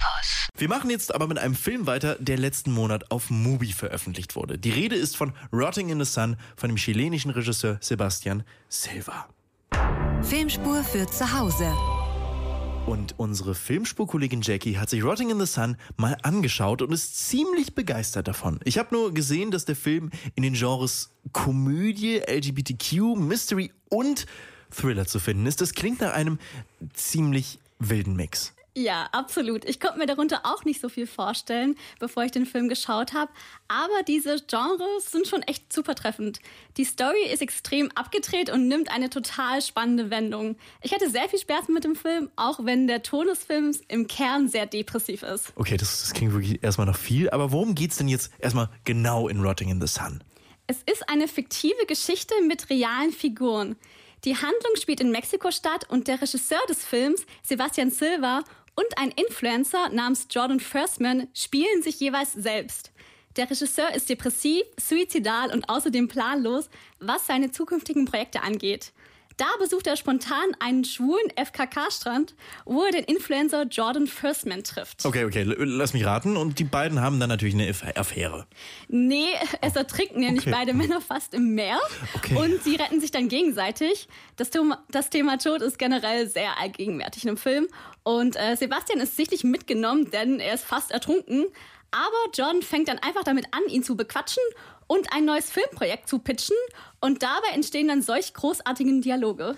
Campus. Wir machen jetzt aber mit einem Film weiter, der letzten Monat auf Mubi veröffentlicht wurde. Die Rede ist von Rotting in the Sun von dem chilenischen Regisseur Sebastian Silva. Filmspur für zu Hause. Und unsere Filmspurkollegin Jackie hat sich Rotting in the Sun mal angeschaut und ist ziemlich begeistert davon. Ich habe nur gesehen, dass der Film in den Genres Komödie, LGBTQ, Mystery und Thriller zu finden ist. Das klingt nach einem ziemlich wilden Mix. Ja, absolut. Ich konnte mir darunter auch nicht so viel vorstellen, bevor ich den Film geschaut habe. Aber diese Genres sind schon echt super treffend. Die Story ist extrem abgedreht und nimmt eine total spannende Wendung. Ich hatte sehr viel Spaß mit dem Film, auch wenn der Ton des Films im Kern sehr depressiv ist. Okay, das, das klingt wirklich erstmal noch viel. Aber worum geht's denn jetzt erstmal genau in Rotting in the Sun? Es ist eine fiktive Geschichte mit realen Figuren. Die Handlung spielt in Mexiko statt und der Regisseur des Films, Sebastian Silva, und ein Influencer namens Jordan Firstman spielen sich jeweils selbst. Der Regisseur ist depressiv, suizidal und außerdem planlos, was seine zukünftigen Projekte angeht. Da besucht er spontan einen schwulen FKK-Strand, wo er den Influencer Jordan Firstman trifft. Okay, okay, lass mich raten. Und die beiden haben dann natürlich eine Affäre. Nee, es ertrinken nämlich Okay. beide Männer fast im Meer. Okay. Und sie retten sich dann gegenseitig. Das Thema, das Thema Tod ist generell sehr allgegenwärtig in dem Film. Und äh, Sebastian ist sichtlich mitgenommen, denn er ist fast ertrunken. Aber John fängt dann einfach damit an, ihn zu bequatschen und ein neues Filmprojekt zu pitchen. Und dabei entstehen dann solch großartigen Dialoge.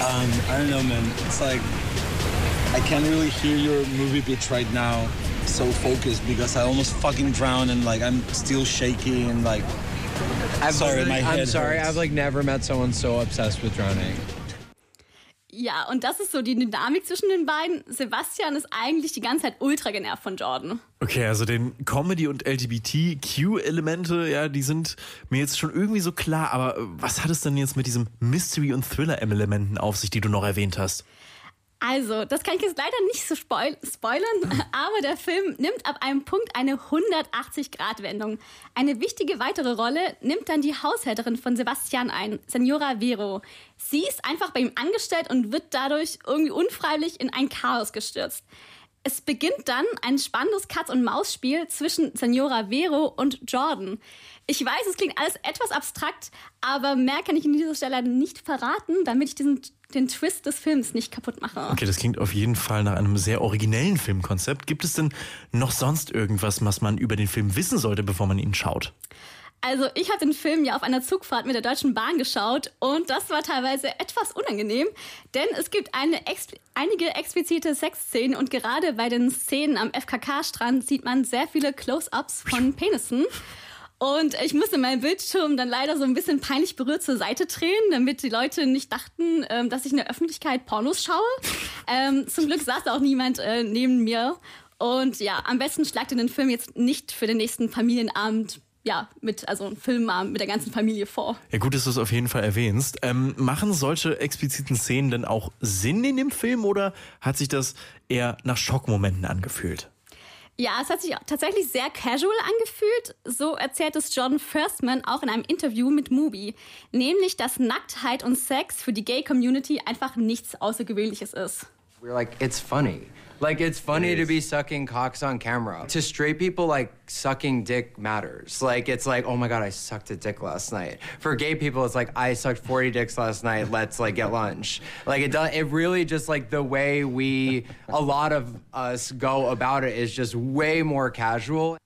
Um, I don't know, man. It's like I can't really hear your movie pitch right now. So focused because I almost fucking drowned and like I'm still shaky and like. I've Sorry, my I'm head sorry. hurts. I've like never met someone so obsessed with drowning. Ja, und das ist so die Dynamik zwischen den beiden. Sebastian ist eigentlich die ganze Zeit ultra genervt von Jordan. Okay, also den Comedy- und LGBTQ-Elemente, ja, die sind mir jetzt schon irgendwie so klar. Aber was hat es denn jetzt mit diesem Mystery- und Thriller-Elementen auf sich, die du noch erwähnt hast? Also, das kann ich jetzt leider nicht so spoil spoilern, aber der Film nimmt ab einem Punkt eine 180-Grad-Wendung. Eine wichtige weitere Rolle nimmt dann die Haushälterin von Sebastian ein, Senora Vero. Sie ist einfach bei ihm angestellt und wird dadurch irgendwie unfreiwillig in ein Chaos gestürzt. Es beginnt dann ein spannendes Katz-und-Maus-Spiel zwischen Senora Vero und Jordan. Ich weiß, es klingt alles etwas abstrakt, aber mehr kann ich an dieser Stelle nicht verraten, damit ich diesen, den Twist des Films nicht kaputt mache. Okay, das klingt auf jeden Fall nach einem sehr originellen Filmkonzept. Gibt es denn noch sonst irgendwas, was man über den Film wissen sollte, bevor man ihn schaut? Also ich habe den Film ja auf einer Zugfahrt mit der Deutschen Bahn geschaut und das war teilweise etwas unangenehm, denn es gibt eine ex einige explizite Sexszenen und gerade bei den Szenen am FKK-Strand sieht man sehr viele Close-ups von Penissen. Und ich musste meinen Bildschirm dann leider so ein bisschen peinlich berührt zur Seite drehen, damit die Leute nicht dachten, ähm, dass ich in der Öffentlichkeit Pornos schaue. Ähm, zum Glück saß auch niemand äh, neben mir. Und ja, am besten schlagt ihr den Film jetzt nicht für den nächsten Familienabend, ja, mit, also einen Filmabend mit der ganzen Familie vor. Ja, gut, dass du es auf jeden Fall erwähnst. Ähm, machen solche expliziten Szenen denn auch Sinn in dem Film oder hat sich das eher nach Schockmomenten angefühlt? Ja, es hat sich tatsächlich sehr casual angefühlt. So erzählt es John Firstman auch in einem Interview mit Mubi. Nämlich, dass Nacktheit und Sex für die Gay-Community einfach nichts Außergewöhnliches ist. We're like, it's funny. Like, it's funny to be sucking cocks on camera. To straight people, like, sucking dick matters. Like, it's like, oh my god, I sucked a dick last night. For gay people, it's like, I sucked 40 dicks last night, let's, like, get lunch. Like, it does, it really just, like, the way we, a lot of us go about it is just way more casual.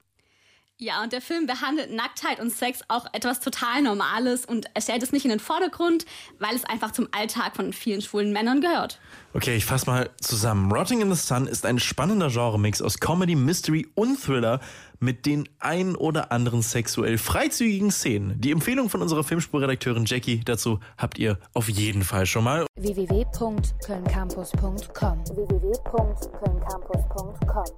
Ja, und der Film behandelt Nacktheit und Sex auch etwas total Normales und er stellt es nicht in den Vordergrund, weil es einfach zum Alltag von vielen schwulen Männern gehört. Okay, ich fasse mal zusammen. Rotting in the Sun ist ein spannender Genremix aus Comedy, Mystery und Thriller mit den ein oder anderen sexuell freizügigen Szenen. Die Empfehlung von unserer Filmspurredakteurin Jackie dazu habt ihr auf jeden Fall schon mal. www.kölncampus.com www.kölncampus.com